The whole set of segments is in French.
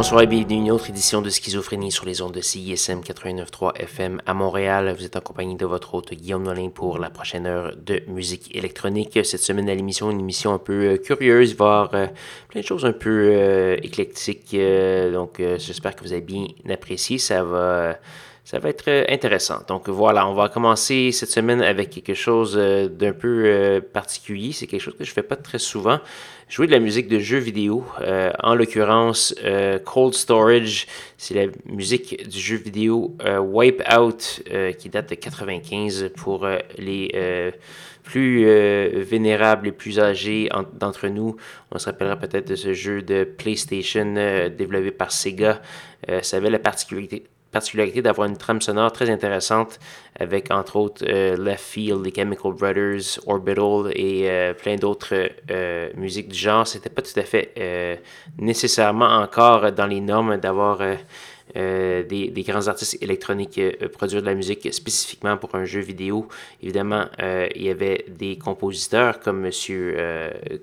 Bonsoir et bienvenue à une autre édition de Schizophrénie sur les ondes de CISM 89.3 FM à Montréal. Vous êtes en compagnie de votre hôte Guillaume Nolin pour la prochaine heure de musique électronique. Cette semaine à l'émission, une émission un peu euh, curieuse, voire euh, plein de choses un peu euh, éclectiques. donc j'espère que vous avez bien apprécié. Ça va... Ça va être intéressant. Donc voilà, on va commencer cette semaine avec quelque chose d'un peu particulier. C'est quelque chose que je ne fais pas très souvent jouer de la musique de jeux vidéo. Euh, en l'occurrence, euh, Cold Storage, c'est la musique du jeu vidéo euh, Wipeout qui date de 95 pour les plus vénérables et plus âgés d'entre nous. On se rappellera peut-être de ce jeu de PlayStation développé par Sega. ça avait la particularité particularité d'avoir une trame sonore très intéressante avec entre autres euh, Left Field, les Chemical Brothers, Orbital et euh, plein d'autres euh, musiques du genre. C'était pas tout à fait nécessairement encore dans les normes d'avoir des, des, grands artistes électroniques produire de la musique spécifiquement pour un jeu vidéo. Évidemment, il y avait des compositeurs comme Monsieur,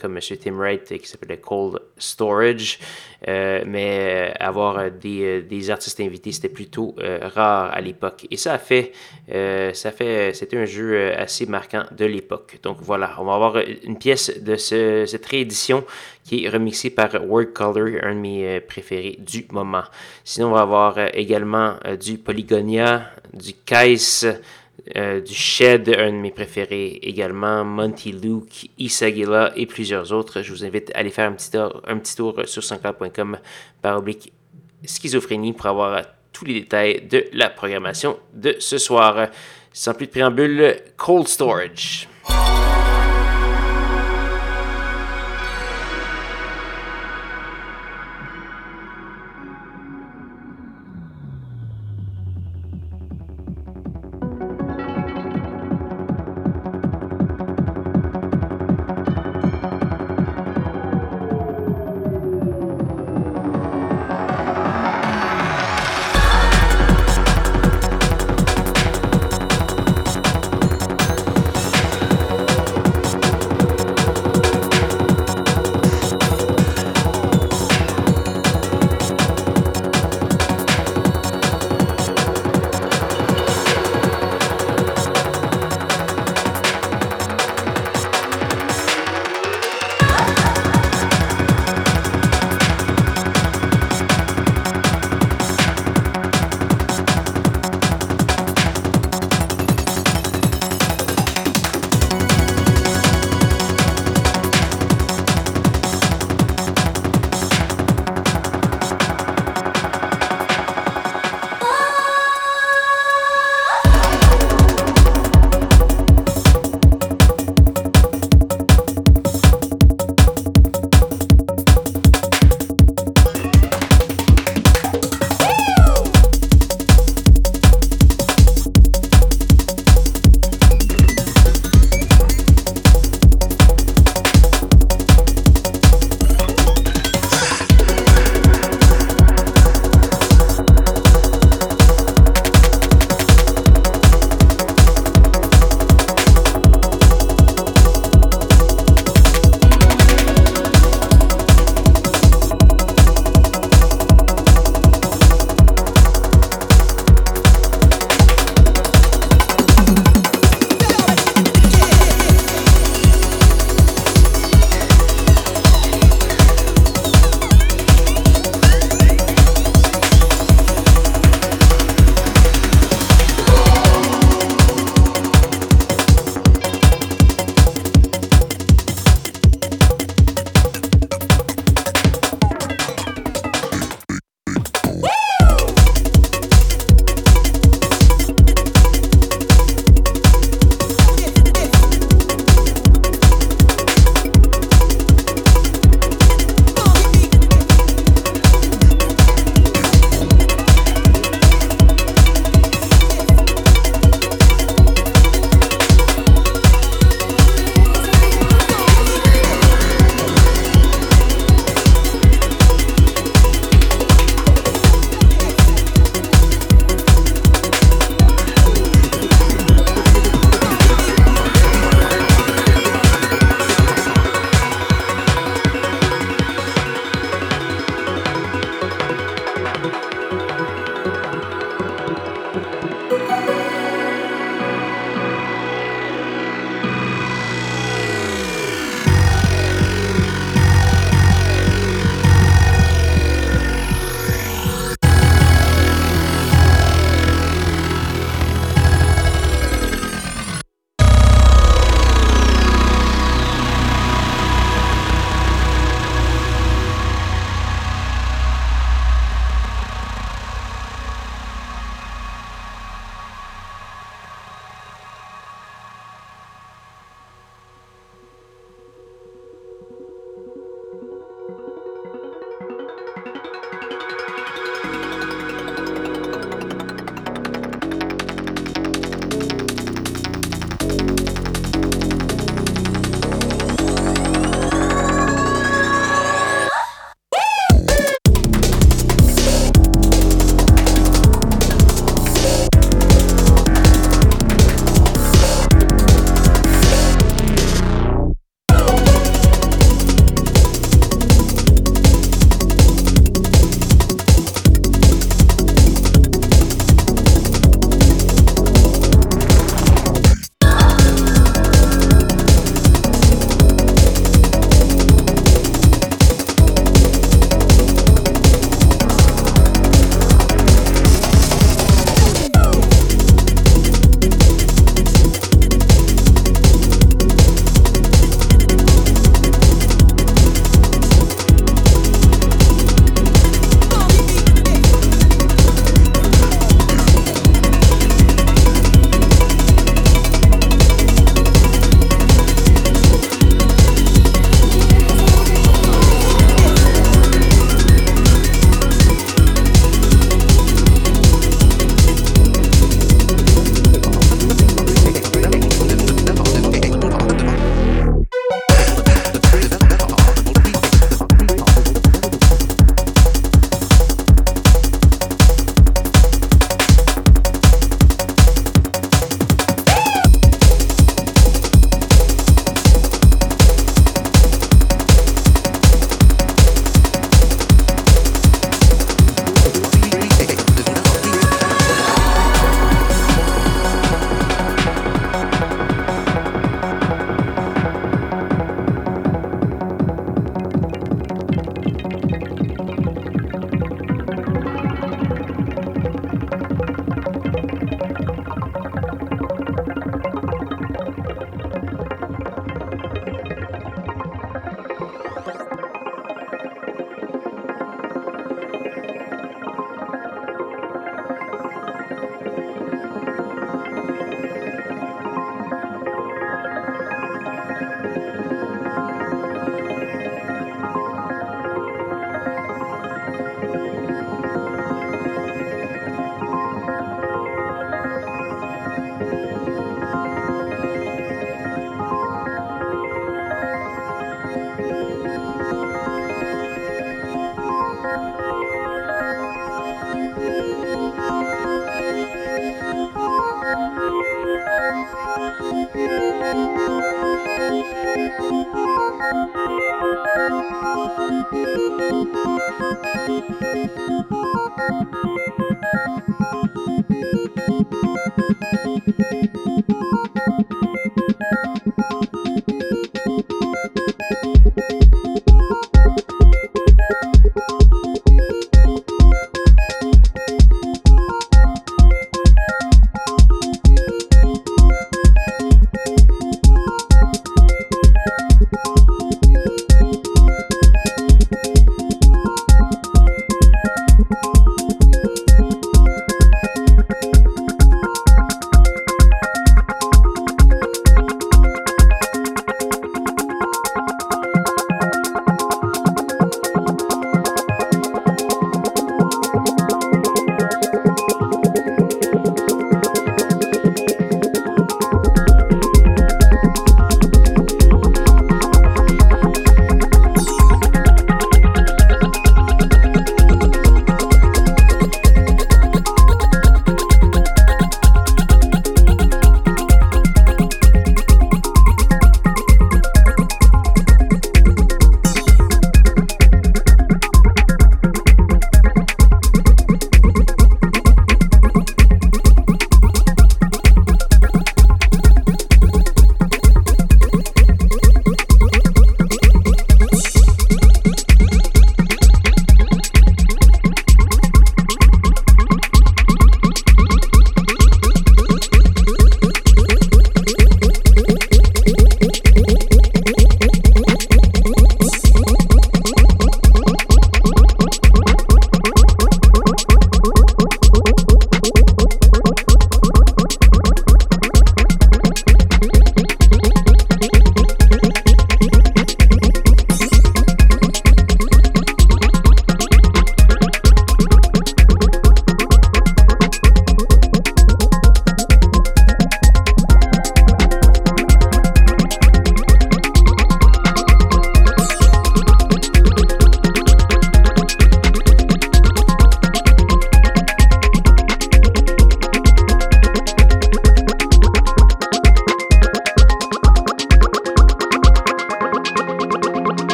comme Monsieur Tim Wright qui s'appelait Cold Storage, mais avoir des, des, artistes invités, c'était plutôt rare à l'époque. Et ça a fait, ça fait, c'était un jeu assez marquant de l'époque. Donc voilà, on va avoir une pièce de ce, cette réédition qui est remixé par Word Color, un de mes euh, préférés du moment. Sinon, on va avoir euh, également euh, du Polygonia, du Kais, du Shed, un de mes préférés également, Monty Luke, Isagila et plusieurs autres. Je vous invite à aller faire un petit tour, un petit tour sur sanscloud.com par oblique schizophrénie pour avoir tous les détails de la programmation de ce soir. Sans plus de préambule, Cold Storage.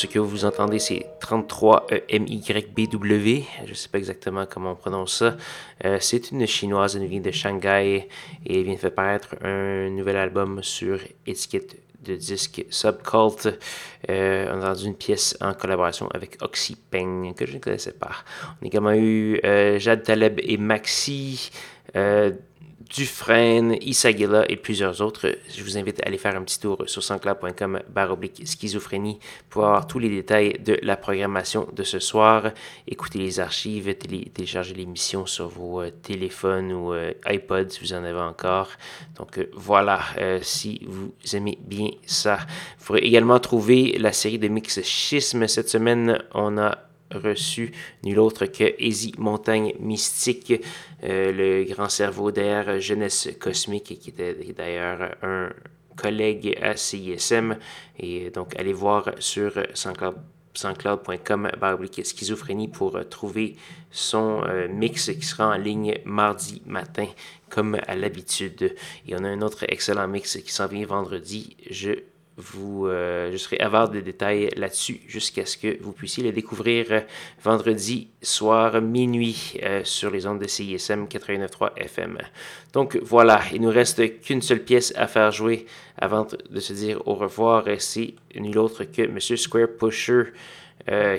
Ce que vous entendez, c'est 33 MYBW. Je ne sais pas exactement comment on prononce ça. c'est une chinoise, elle vient de Shanghai et vient de faire paraître un nouvel album sur étiquette de disque Subcult. Euh, on a entendu une pièce en collaboration avec Oxypeng que je ne connaissais pas. On a également eu euh, Jad Taleb et Maxi. Euh, Dufresne, Isagila et plusieurs autres. Je vous invite à aller faire un petit tour sur sanscloud.com baroblique schizophrénie pour avoir tous les détails de la programmation de ce soir. Écoutez les archives, téléchargez l'émission sur vos euh, téléphones ou euh, iPods si vous en avez encore. Donc euh, voilà, si vous aimez bien ça. Vous pourrez également trouver la série de Mix Schisme. Cette semaine, on a reçu nul autre que Easy Montagne Mystique, euh, le grand cerveau derrière Jeunesse Cosmique, qui était d'ailleurs un collègue à CISM. Et donc, allez voir sur sanscloud.com schizophrénie pour trouver son euh, mix qui sera en ligne mardi matin comme à l'habitude. Et on a un autre excellent mix qui s'en vient vendredi. Je euh, je serai avare de détails là-dessus jusqu'à ce que vous puissiez le découvrir euh, vendredi soir minuit euh, sur les ondes de CISM 89.3 FM. Donc voilà, il nous reste qu'une seule pièce à faire jouer avant de se dire au revoir. C'est nul autre que Monsieur Square Pusher.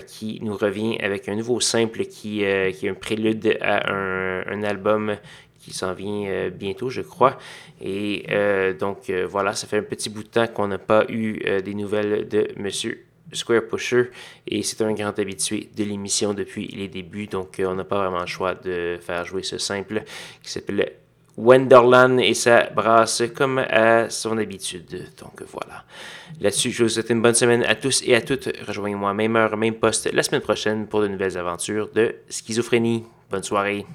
qui nous revient avec un nouveau simple qui, est un prélude à un album qui s'en vient euh, bientôt, je crois. Et euh, donc euh, voilà, ça fait un petit bout de temps qu'on n'a pas eu des nouvelles de Monsieur Square Pusher et c'est un grand habitué de l'émission depuis les débuts, donc on n'a pas vraiment le choix de faire jouer ce simple qui s'appelle Wonderland et ça brasse comme à son habitude. Donc voilà. Là-dessus, je vous souhaite une bonne semaine à tous et à toutes. Rejoignez-moi même heure, même poste la semaine prochaine pour de nouvelles aventures de schizophrénie. Bonne soirée.